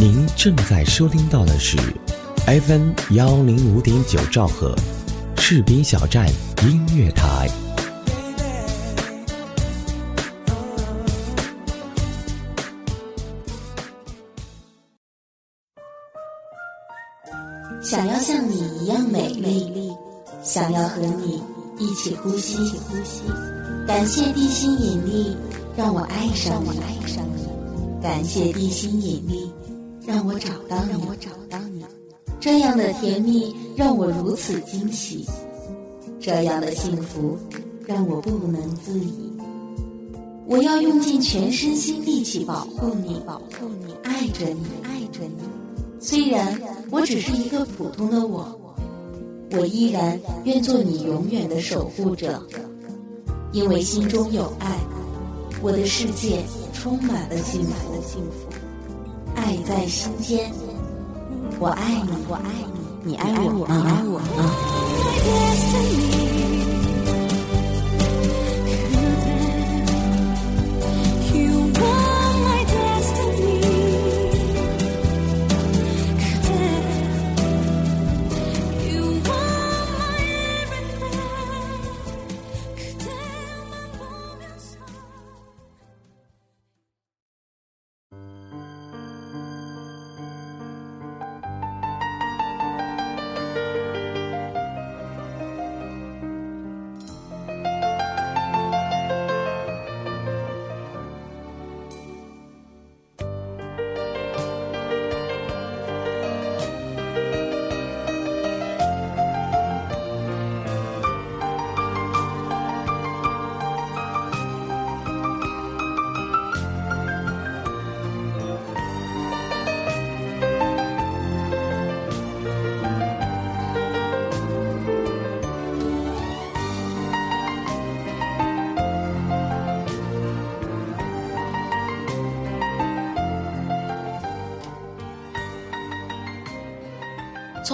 您正在收听到的是 FM 幺零五点九兆赫，士兵小站音乐台。想要像你一样美丽，想要和你一起呼吸。感谢地心引力，让我爱上你。感谢地心引力。让我找到你，我找到你，这样的甜蜜让我如此惊喜，这样的幸福让我不能自已。我要用尽全身心力气保护你，保护你，爱着你，爱着你。虽然我只是一个普通的我，我依然愿做你永远的守护者，因为心中有爱，我的世界充满了幸福。爱在心间，我爱你，我爱你，你爱我，你爱我吗？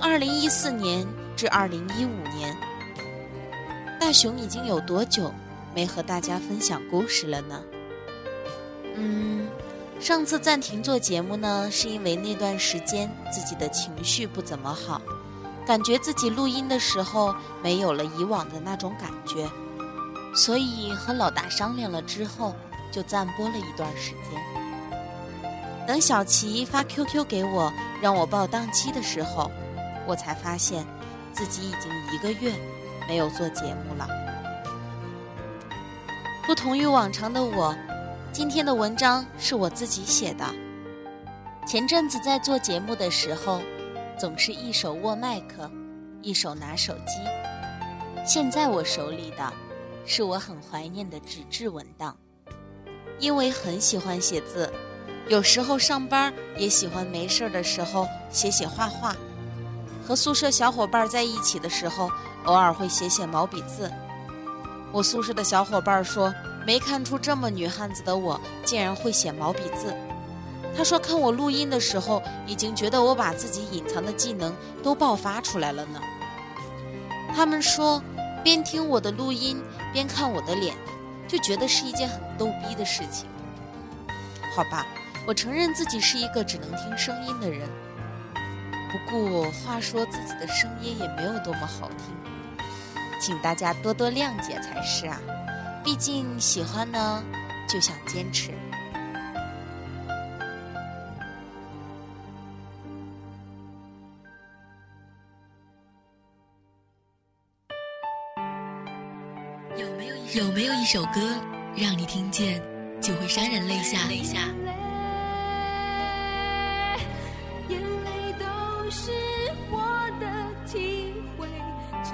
从二零一四年至二零一五年，大熊已经有多久没和大家分享故事了呢？嗯，上次暂停做节目呢，是因为那段时间自己的情绪不怎么好，感觉自己录音的时候没有了以往的那种感觉，所以和老大商量了之后，就暂播了一段时间。等小齐发 QQ 给我，让我报档期的时候。我才发现，自己已经一个月没有做节目了。不同于往常的我，今天的文章是我自己写的。前阵子在做节目的时候，总是一手握麦克，一手拿手机。现在我手里的，是我很怀念的纸质文档。因为很喜欢写字，有时候上班也喜欢没事的时候写写画画。和宿舍小伙伴在一起的时候，偶尔会写写毛笔字。我宿舍的小伙伴说，没看出这么女汉子的我竟然会写毛笔字。他说，看我录音的时候，已经觉得我把自己隐藏的技能都爆发出来了呢。他们说，边听我的录音边看我的脸，就觉得是一件很逗逼的事情。好吧，我承认自己是一个只能听声音的人。不过话说，自己的声音也没有多么好听，请大家多多谅解才是啊！毕竟喜欢呢，就想坚持。有没有有没有一首歌，让你听见就会潸然泪下？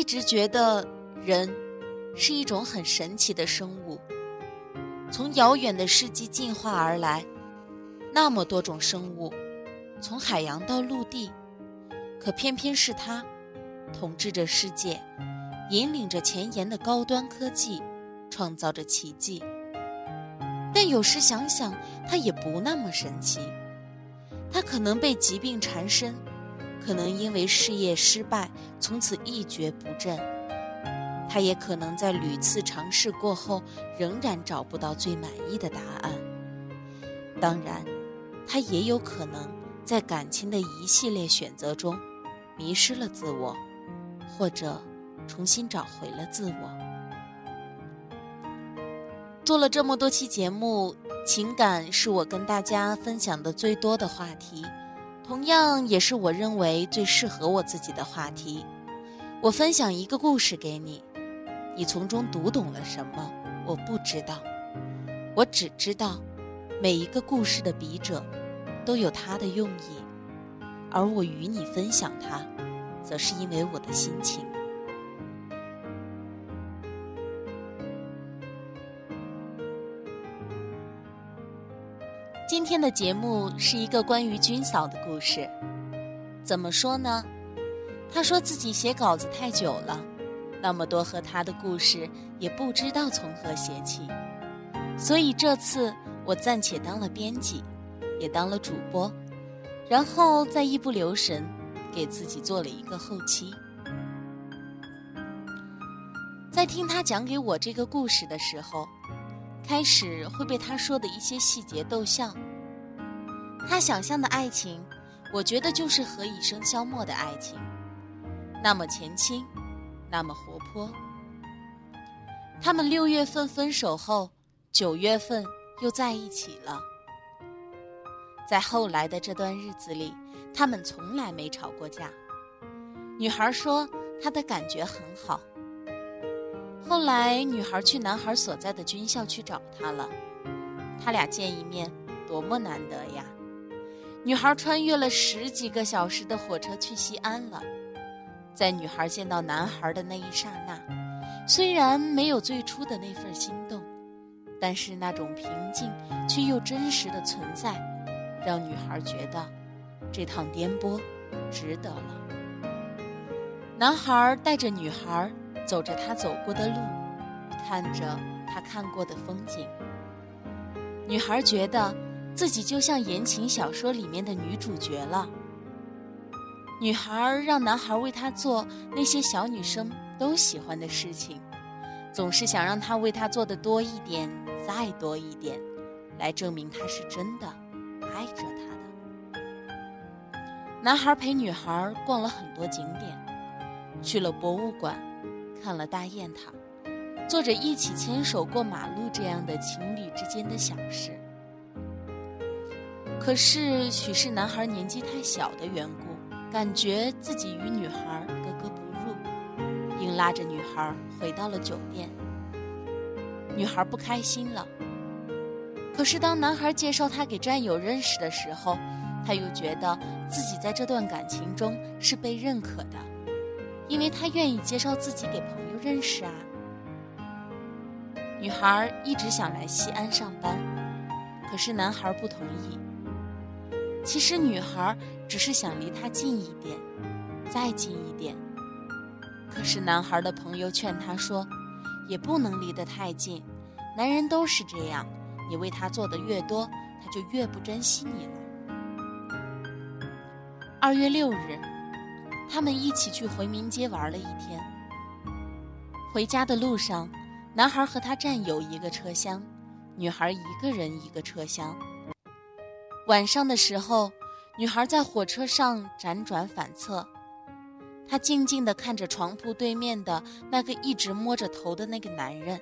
一直觉得人是一种很神奇的生物，从遥远的世纪进化而来，那么多种生物，从海洋到陆地，可偏偏是它统治着世界，引领着前沿的高端科技，创造着奇迹。但有时想想，它也不那么神奇，它可能被疾病缠身。可能因为事业失败，从此一蹶不振；他也可能在屡次尝试过后，仍然找不到最满意的答案。当然，他也有可能在感情的一系列选择中，迷失了自我，或者重新找回了自我。做了这么多期节目，情感是我跟大家分享的最多的话题。同样也是我认为最适合我自己的话题。我分享一个故事给你，你从中读懂了什么？我不知道，我只知道，每一个故事的笔者都有他的用意，而我与你分享它，则是因为我的心情。今天的节目是一个关于军嫂的故事。怎么说呢？他说自己写稿子太久了，那么多和他的故事也不知道从何写起。所以这次我暂且当了编辑，也当了主播，然后再一不留神给自己做了一个后期。在听他讲给我这个故事的时候。开始会被他说的一些细节逗笑。他想象的爱情，我觉得就是何以笙箫默的爱情，那么前倾，那么活泼。他们六月份分手后，九月份又在一起了。在后来的这段日子里，他们从来没吵过架。女孩说，她的感觉很好。后来，女孩去男孩所在的军校去找他了。他俩见一面，多么难得呀！女孩穿越了十几个小时的火车去西安了。在女孩见到男孩的那一刹那，虽然没有最初的那份心动，但是那种平静却又真实的存在，让女孩觉得这趟颠簸值得了。男孩带着女孩。走着他走过的路，看着他看过的风景，女孩觉得自己就像言情小说里面的女主角了。女孩让男孩为她做那些小女生都喜欢的事情，总是想让他为她做的多一点，再多一点，来证明他是真的爱着她的。男孩陪女孩逛了很多景点，去了博物馆。看了大雁塔，做着一起牵手过马路这样的情侣之间的小事。可是，许是男孩年纪太小的缘故，感觉自己与女孩格格不入，硬拉着女孩回到了酒店。女孩不开心了。可是，当男孩介绍她给战友认识的时候，他又觉得自己在这段感情中是被认可的。因为他愿意介绍自己给朋友认识啊。女孩一直想来西安上班，可是男孩不同意。其实女孩只是想离他近一点，再近一点。可是男孩的朋友劝他说，也不能离得太近，男人都是这样，你为他做的越多，他就越不珍惜你了。二月六日。他们一起去回民街玩了一天。回家的路上，男孩和他战友一个车厢，女孩一个人一个车厢。晚上的时候，女孩在火车上辗转反侧，她静静地看着床铺对面的那个一直摸着头的那个男人。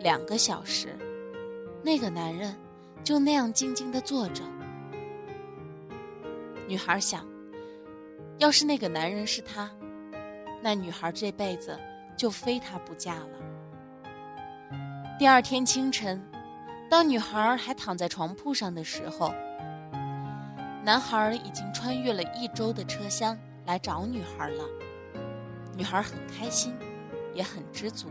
两个小时，那个男人就那样静静地坐着。女孩想。要是那个男人是他，那女孩这辈子就非他不嫁了。第二天清晨，当女孩还躺在床铺上的时候，男孩已经穿越了一周的车厢来找女孩了。女孩很开心，也很知足。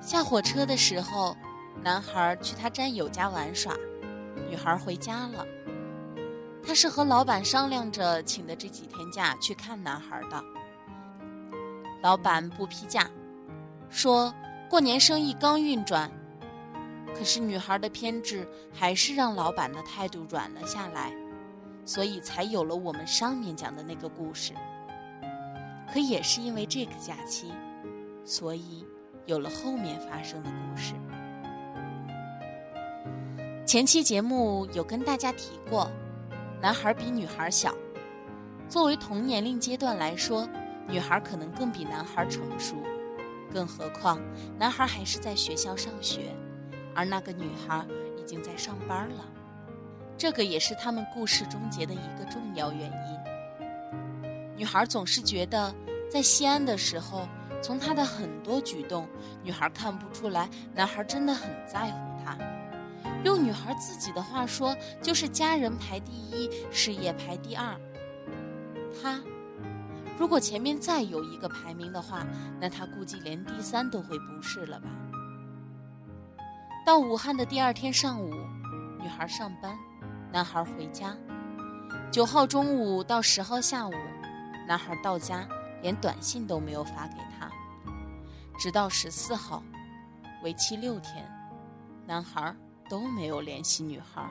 下火车的时候，男孩去他战友家玩耍，女孩回家了。他是和老板商量着请的这几天假去看男孩的。老板不批假，说过年生意刚运转。可是女孩的偏执还是让老板的态度软了下来，所以才有了我们上面讲的那个故事。可也是因为这个假期，所以有了后面发生的故事。前期节目有跟大家提过。男孩比女孩小，作为同年龄阶段来说，女孩可能更比男孩成熟。更何况，男孩还是在学校上学，而那个女孩已经在上班了。这个也是他们故事终结的一个重要原因。女孩总是觉得，在西安的时候，从他的很多举动，女孩看不出来男孩真的很在乎她。用女孩自己的话说，就是家人排第一，事业排第二。他如果前面再有一个排名的话，那他估计连第三都会不是了吧？到武汉的第二天上午，女孩上班，男孩回家。九号中午到十号下午，男孩到家连短信都没有发给他。直到十四号，为期六天，男孩。都没有联系女孩。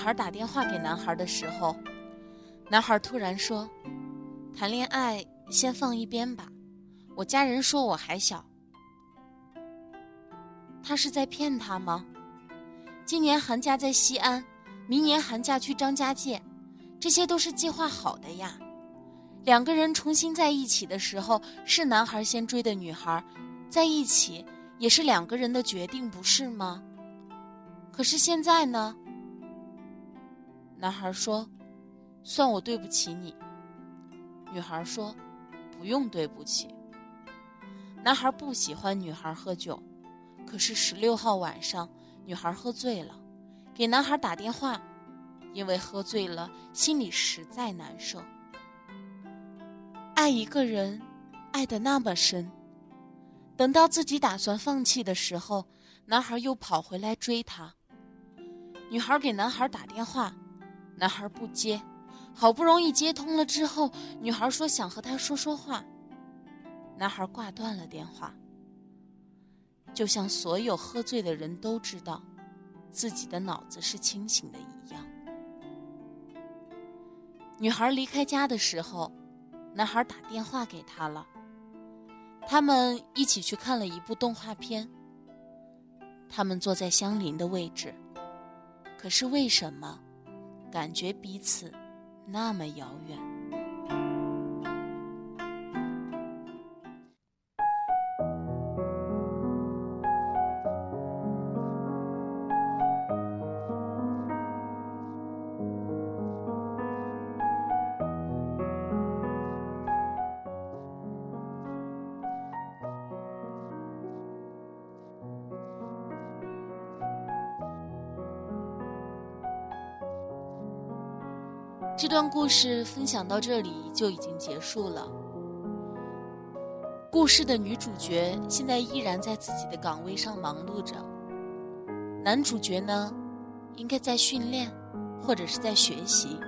孩打电话给男孩的时候。男孩突然说：“谈恋爱先放一边吧，我家人说我还小。”他是在骗他吗？今年寒假在西安，明年寒假去张家界，这些都是计划好的呀。两个人重新在一起的时候，是男孩先追的女孩，在一起也是两个人的决定，不是吗？可是现在呢？男孩说。算我对不起你。女孩说：“不用对不起。”男孩不喜欢女孩喝酒，可是十六号晚上，女孩喝醉了，给男孩打电话，因为喝醉了，心里实在难受。爱一个人，爱得那么深，等到自己打算放弃的时候，男孩又跑回来追她。女孩给男孩打电话，男孩不接。好不容易接通了之后，女孩说想和他说说话。男孩挂断了电话，就像所有喝醉的人都知道，自己的脑子是清醒的一样。女孩离开家的时候，男孩打电话给她了。他们一起去看了一部动画片。他们坐在相邻的位置，可是为什么，感觉彼此？那么遥远。这段故事分享到这里就已经结束了。故事的女主角现在依然在自己的岗位上忙碌着，男主角呢，应该在训练，或者是在学习，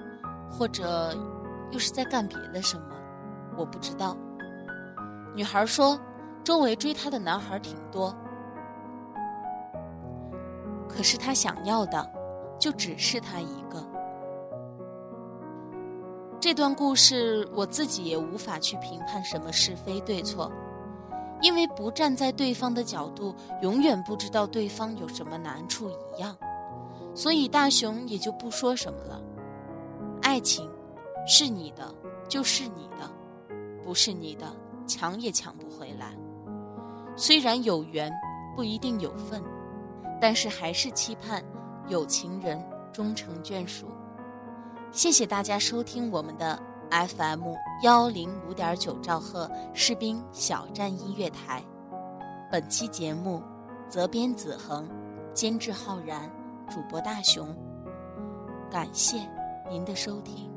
或者又是在干别的什么，我不知道。女孩说，周围追她的男孩挺多，可是她想要的。就只是他一个。这段故事我自己也无法去评判什么是非对错，因为不站在对方的角度，永远不知道对方有什么难处一样。所以大雄也就不说什么了。爱情是你的，就是你的；不是你的，抢也抢不回来。虽然有缘不一定有份，但是还是期盼有情人终成眷属。谢谢大家收听我们的 FM 幺零五点九兆赫士兵小站音乐台。本期节目，责编子恒，监制浩然，主播大熊。感谢您的收听。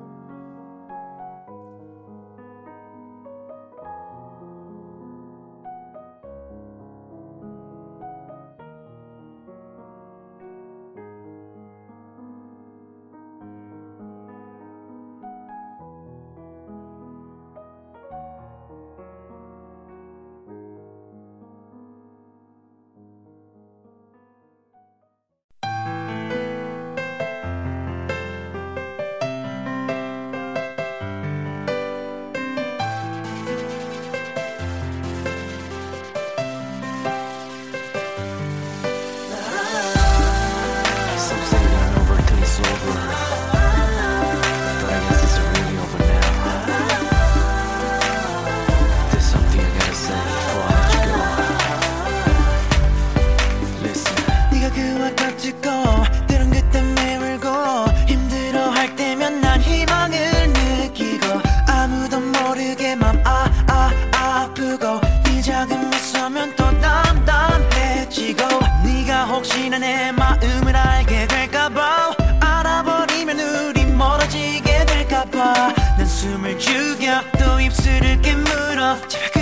잡아 난 숨을 죽여 또 입술을 깨물어. 제발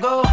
go.